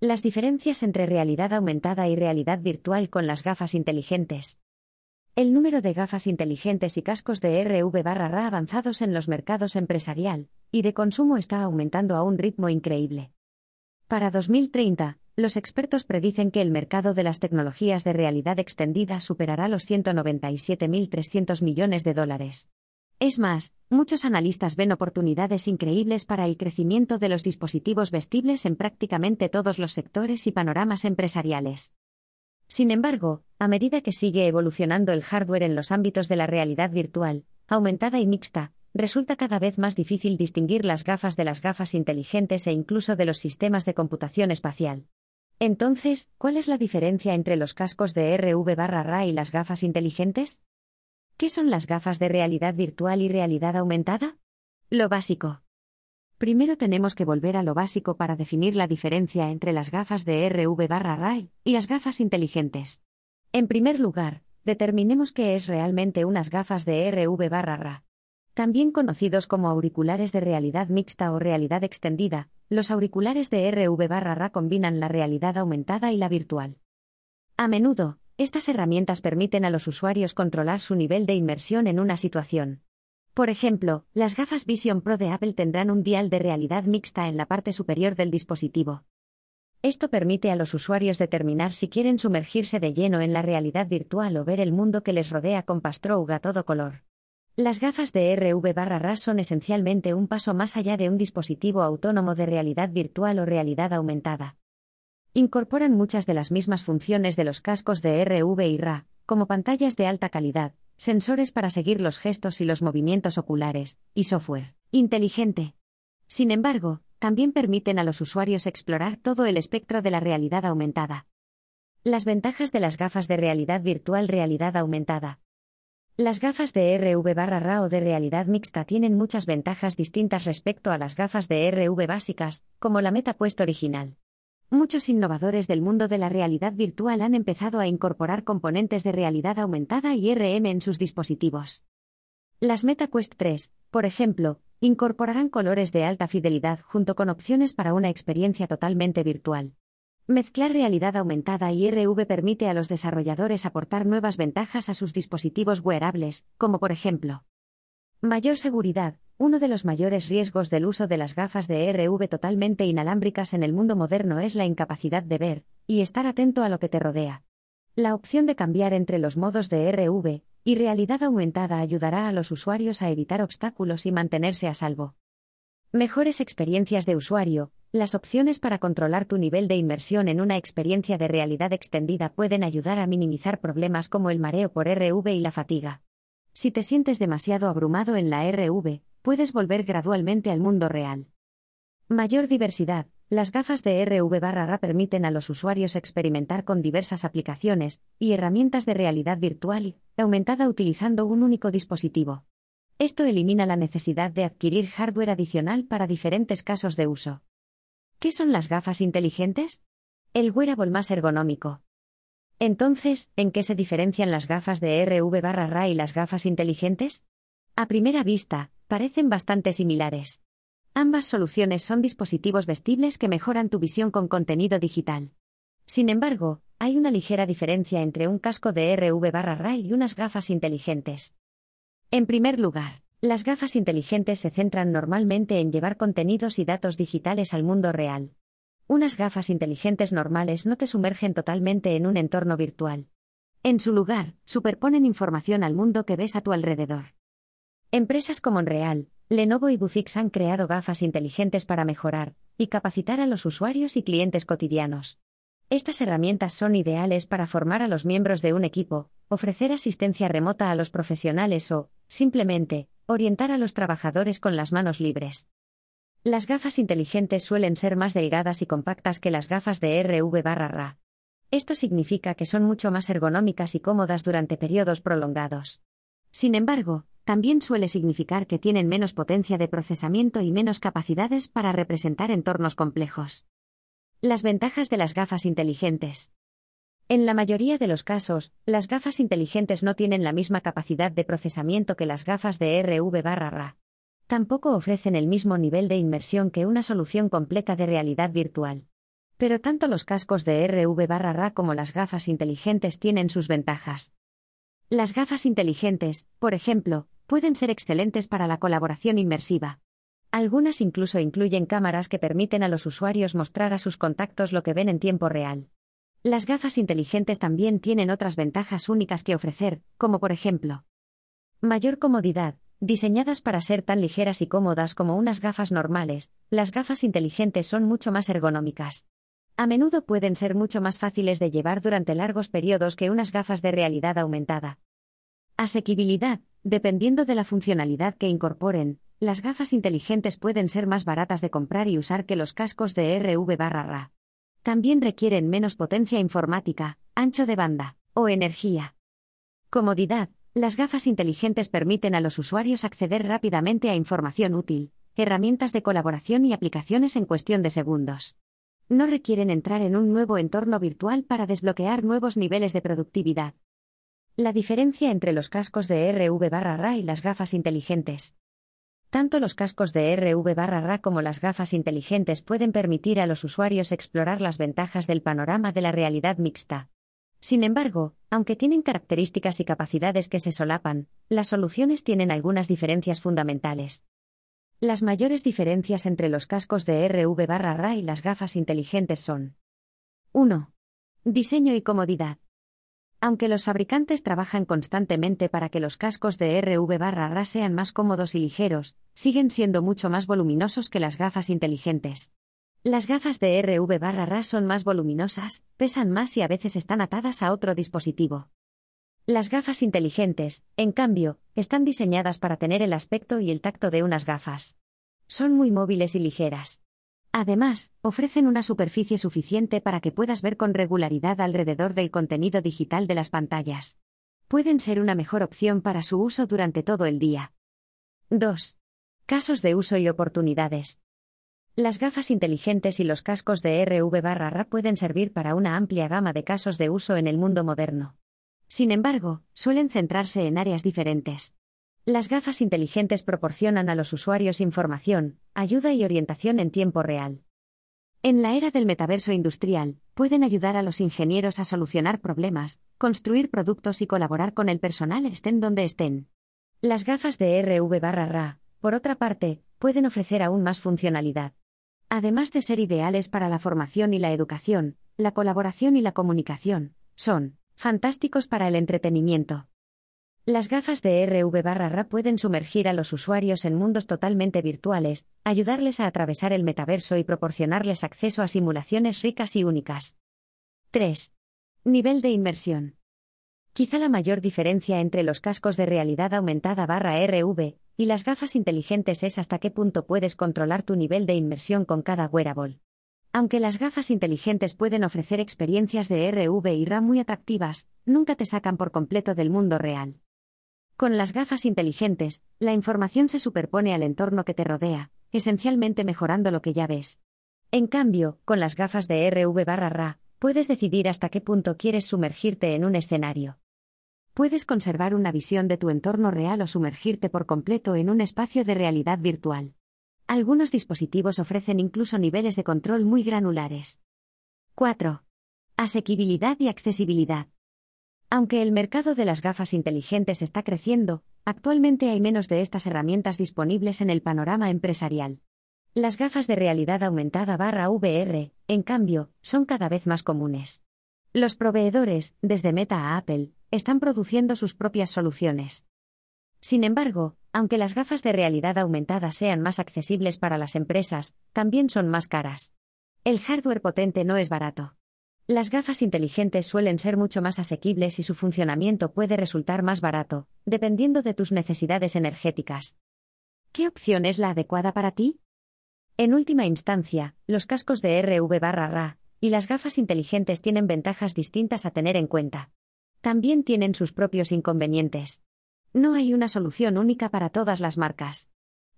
Las diferencias entre realidad aumentada y realidad virtual con las gafas inteligentes. El número de gafas inteligentes y cascos de RV/RA avanzados en los mercados empresarial y de consumo está aumentando a un ritmo increíble. Para 2030, los expertos predicen que el mercado de las tecnologías de realidad extendida superará los 197.300 millones de dólares. Es más, muchos analistas ven oportunidades increíbles para el crecimiento de los dispositivos vestibles en prácticamente todos los sectores y panoramas empresariales. Sin embargo, a medida que sigue evolucionando el hardware en los ámbitos de la realidad virtual, aumentada y mixta, resulta cada vez más difícil distinguir las gafas de las gafas inteligentes e incluso de los sistemas de computación espacial. Entonces, ¿cuál es la diferencia entre los cascos de RV/RA y las gafas inteligentes? ¿Qué son las gafas de realidad virtual y realidad aumentada? Lo básico. Primero tenemos que volver a lo básico para definir la diferencia entre las gafas de RV/RAI y las gafas inteligentes. En primer lugar, determinemos qué es realmente unas gafas de RV/RA. También conocidos como auriculares de realidad mixta o realidad extendida, los auriculares de RV/RA combinan la realidad aumentada y la virtual. A menudo, estas herramientas permiten a los usuarios controlar su nivel de inmersión en una situación. Por ejemplo, las gafas Vision Pro de Apple tendrán un dial de realidad mixta en la parte superior del dispositivo. Esto permite a los usuarios determinar si quieren sumergirse de lleno en la realidad virtual o ver el mundo que les rodea con Pastroug a todo color. Las gafas de RV/RAS son esencialmente un paso más allá de un dispositivo autónomo de realidad virtual o realidad aumentada. Incorporan muchas de las mismas funciones de los cascos de RV y RA, como pantallas de alta calidad, sensores para seguir los gestos y los movimientos oculares, y software inteligente. Sin embargo, también permiten a los usuarios explorar todo el espectro de la realidad aumentada. Las ventajas de las gafas de realidad virtual realidad aumentada. Las gafas de RV/RA o de realidad mixta tienen muchas ventajas distintas respecto a las gafas de RV básicas, como la MetaQuest original. Muchos innovadores del mundo de la realidad virtual han empezado a incorporar componentes de realidad aumentada y RM en sus dispositivos. Las MetaQuest 3, por ejemplo, incorporarán colores de alta fidelidad junto con opciones para una experiencia totalmente virtual. Mezclar realidad aumentada y RV permite a los desarrolladores aportar nuevas ventajas a sus dispositivos wearables, como por ejemplo, mayor seguridad, uno de los mayores riesgos del uso de las gafas de RV totalmente inalámbricas en el mundo moderno es la incapacidad de ver y estar atento a lo que te rodea. La opción de cambiar entre los modos de RV y realidad aumentada ayudará a los usuarios a evitar obstáculos y mantenerse a salvo. Mejores experiencias de usuario. Las opciones para controlar tu nivel de inmersión en una experiencia de realidad extendida pueden ayudar a minimizar problemas como el mareo por RV y la fatiga. Si te sientes demasiado abrumado en la RV, puedes volver gradualmente al mundo real. Mayor diversidad. Las gafas de RV/RA permiten a los usuarios experimentar con diversas aplicaciones y herramientas de realidad virtual y aumentada utilizando un único dispositivo. Esto elimina la necesidad de adquirir hardware adicional para diferentes casos de uso. ¿Qué son las gafas inteligentes? El wearable más ergonómico. Entonces, ¿en qué se diferencian las gafas de RV/RA y las gafas inteligentes? A primera vista, parecen bastante similares. Ambas soluciones son dispositivos vestibles que mejoran tu visión con contenido digital. Sin embargo, hay una ligera diferencia entre un casco de RV/RA y unas gafas inteligentes. En primer lugar, las gafas inteligentes se centran normalmente en llevar contenidos y datos digitales al mundo real. Unas gafas inteligentes normales no te sumergen totalmente en un entorno virtual. En su lugar, superponen información al mundo que ves a tu alrededor. Empresas como Enreal, Lenovo y Buzix han creado gafas inteligentes para mejorar y capacitar a los usuarios y clientes cotidianos. Estas herramientas son ideales para formar a los miembros de un equipo, ofrecer asistencia remota a los profesionales o, simplemente, orientar a los trabajadores con las manos libres. Las gafas inteligentes suelen ser más delgadas y compactas que las gafas de RV/RA. Esto significa que son mucho más ergonómicas y cómodas durante periodos prolongados. Sin embargo, también suele significar que tienen menos potencia de procesamiento y menos capacidades para representar entornos complejos. Las ventajas de las gafas inteligentes. En la mayoría de los casos, las gafas inteligentes no tienen la misma capacidad de procesamiento que las gafas de RV/RA. Tampoco ofrecen el mismo nivel de inmersión que una solución completa de realidad virtual. Pero tanto los cascos de RV-RA como las gafas inteligentes tienen sus ventajas. Las gafas inteligentes, por ejemplo, pueden ser excelentes para la colaboración inmersiva. Algunas incluso incluyen cámaras que permiten a los usuarios mostrar a sus contactos lo que ven en tiempo real. Las gafas inteligentes también tienen otras ventajas únicas que ofrecer, como por ejemplo, mayor comodidad, diseñadas para ser tan ligeras y cómodas como unas gafas normales, las gafas inteligentes son mucho más ergonómicas. A menudo pueden ser mucho más fáciles de llevar durante largos periodos que unas gafas de realidad aumentada. Asequibilidad. Dependiendo de la funcionalidad que incorporen, las gafas inteligentes pueden ser más baratas de comprar y usar que los cascos de RV-RA. También requieren menos potencia informática, ancho de banda o energía. Comodidad. Las gafas inteligentes permiten a los usuarios acceder rápidamente a información útil, herramientas de colaboración y aplicaciones en cuestión de segundos no requieren entrar en un nuevo entorno virtual para desbloquear nuevos niveles de productividad. La diferencia entre los cascos de RV-RA y las gafas inteligentes. Tanto los cascos de RV-RA como las gafas inteligentes pueden permitir a los usuarios explorar las ventajas del panorama de la realidad mixta. Sin embargo, aunque tienen características y capacidades que se solapan, las soluciones tienen algunas diferencias fundamentales. Las mayores diferencias entre los cascos de RV-RA y las gafas inteligentes son 1. Diseño y comodidad. Aunque los fabricantes trabajan constantemente para que los cascos de RV-RA sean más cómodos y ligeros, siguen siendo mucho más voluminosos que las gafas inteligentes. Las gafas de RV-RA son más voluminosas, pesan más y a veces están atadas a otro dispositivo. Las gafas inteligentes, en cambio, están diseñadas para tener el aspecto y el tacto de unas gafas. Son muy móviles y ligeras. Además, ofrecen una superficie suficiente para que puedas ver con regularidad alrededor del contenido digital de las pantallas. Pueden ser una mejor opción para su uso durante todo el día. 2. Casos de uso y oportunidades. Las gafas inteligentes y los cascos de RV-RA pueden servir para una amplia gama de casos de uso en el mundo moderno. Sin embargo, suelen centrarse en áreas diferentes. Las gafas inteligentes proporcionan a los usuarios información, ayuda y orientación en tiempo real. En la era del metaverso industrial, pueden ayudar a los ingenieros a solucionar problemas, construir productos y colaborar con el personal estén donde estén. Las gafas de RV-RA, por otra parte, pueden ofrecer aún más funcionalidad. Además de ser ideales para la formación y la educación, la colaboración y la comunicación, son fantásticos para el entretenimiento. Las gafas de RV-RA pueden sumergir a los usuarios en mundos totalmente virtuales, ayudarles a atravesar el metaverso y proporcionarles acceso a simulaciones ricas y únicas. 3. Nivel de inmersión. Quizá la mayor diferencia entre los cascos de realidad aumentada barra RV y las gafas inteligentes es hasta qué punto puedes controlar tu nivel de inmersión con cada wearable. Aunque las gafas inteligentes pueden ofrecer experiencias de RV y RAM muy atractivas, nunca te sacan por completo del mundo real. Con las gafas inteligentes, la información se superpone al entorno que te rodea, esencialmente mejorando lo que ya ves. En cambio, con las gafas de RV-RA, puedes decidir hasta qué punto quieres sumergirte en un escenario. Puedes conservar una visión de tu entorno real o sumergirte por completo en un espacio de realidad virtual. Algunos dispositivos ofrecen incluso niveles de control muy granulares. 4. Asequibilidad y accesibilidad. Aunque el mercado de las gafas inteligentes está creciendo, actualmente hay menos de estas herramientas disponibles en el panorama empresarial. Las gafas de realidad aumentada barra VR, en cambio, son cada vez más comunes. Los proveedores, desde Meta a Apple, están produciendo sus propias soluciones. Sin embargo, aunque las gafas de realidad aumentada sean más accesibles para las empresas, también son más caras. El hardware potente no es barato. Las gafas inteligentes suelen ser mucho más asequibles y su funcionamiento puede resultar más barato, dependiendo de tus necesidades energéticas. ¿Qué opción es la adecuada para ti? En última instancia, los cascos de RV-RA y las gafas inteligentes tienen ventajas distintas a tener en cuenta. También tienen sus propios inconvenientes. No hay una solución única para todas las marcas.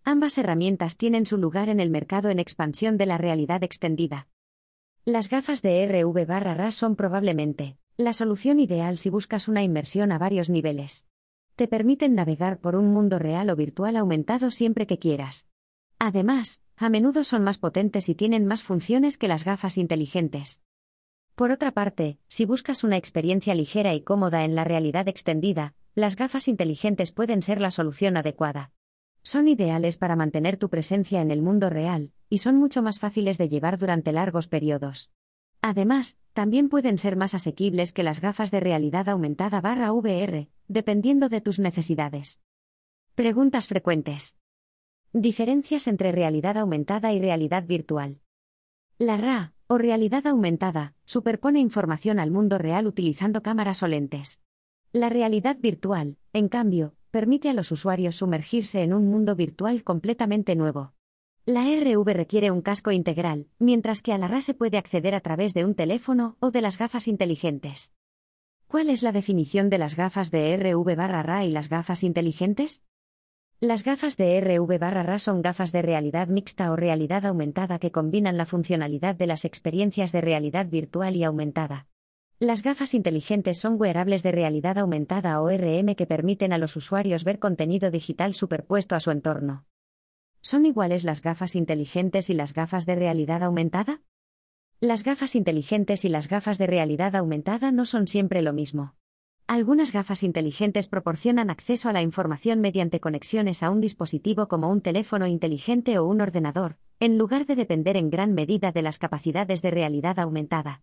Ambas herramientas tienen su lugar en el mercado en expansión de la realidad extendida. Las gafas de RV-RA son probablemente la solución ideal si buscas una inmersión a varios niveles. Te permiten navegar por un mundo real o virtual aumentado siempre que quieras. Además, a menudo son más potentes y tienen más funciones que las gafas inteligentes. Por otra parte, si buscas una experiencia ligera y cómoda en la realidad extendida, las gafas inteligentes pueden ser la solución adecuada. Son ideales para mantener tu presencia en el mundo real, y son mucho más fáciles de llevar durante largos periodos. Además, también pueden ser más asequibles que las gafas de realidad aumentada barra VR, dependiendo de tus necesidades. Preguntas frecuentes. Diferencias entre realidad aumentada y realidad virtual. La RA, o realidad aumentada, superpone información al mundo real utilizando cámaras o lentes. La realidad virtual, en cambio, permite a los usuarios sumergirse en un mundo virtual completamente nuevo. La RV requiere un casco integral, mientras que a la RA se puede acceder a través de un teléfono o de las gafas inteligentes. ¿Cuál es la definición de las gafas de RV barra RA y las gafas inteligentes? Las gafas de RV barra RA son gafas de realidad mixta o realidad aumentada que combinan la funcionalidad de las experiencias de realidad virtual y aumentada. Las gafas inteligentes son wearables de realidad aumentada o RM que permiten a los usuarios ver contenido digital superpuesto a su entorno. ¿Son iguales las gafas inteligentes y las gafas de realidad aumentada? Las gafas inteligentes y las gafas de realidad aumentada no son siempre lo mismo. Algunas gafas inteligentes proporcionan acceso a la información mediante conexiones a un dispositivo como un teléfono inteligente o un ordenador, en lugar de depender en gran medida de las capacidades de realidad aumentada.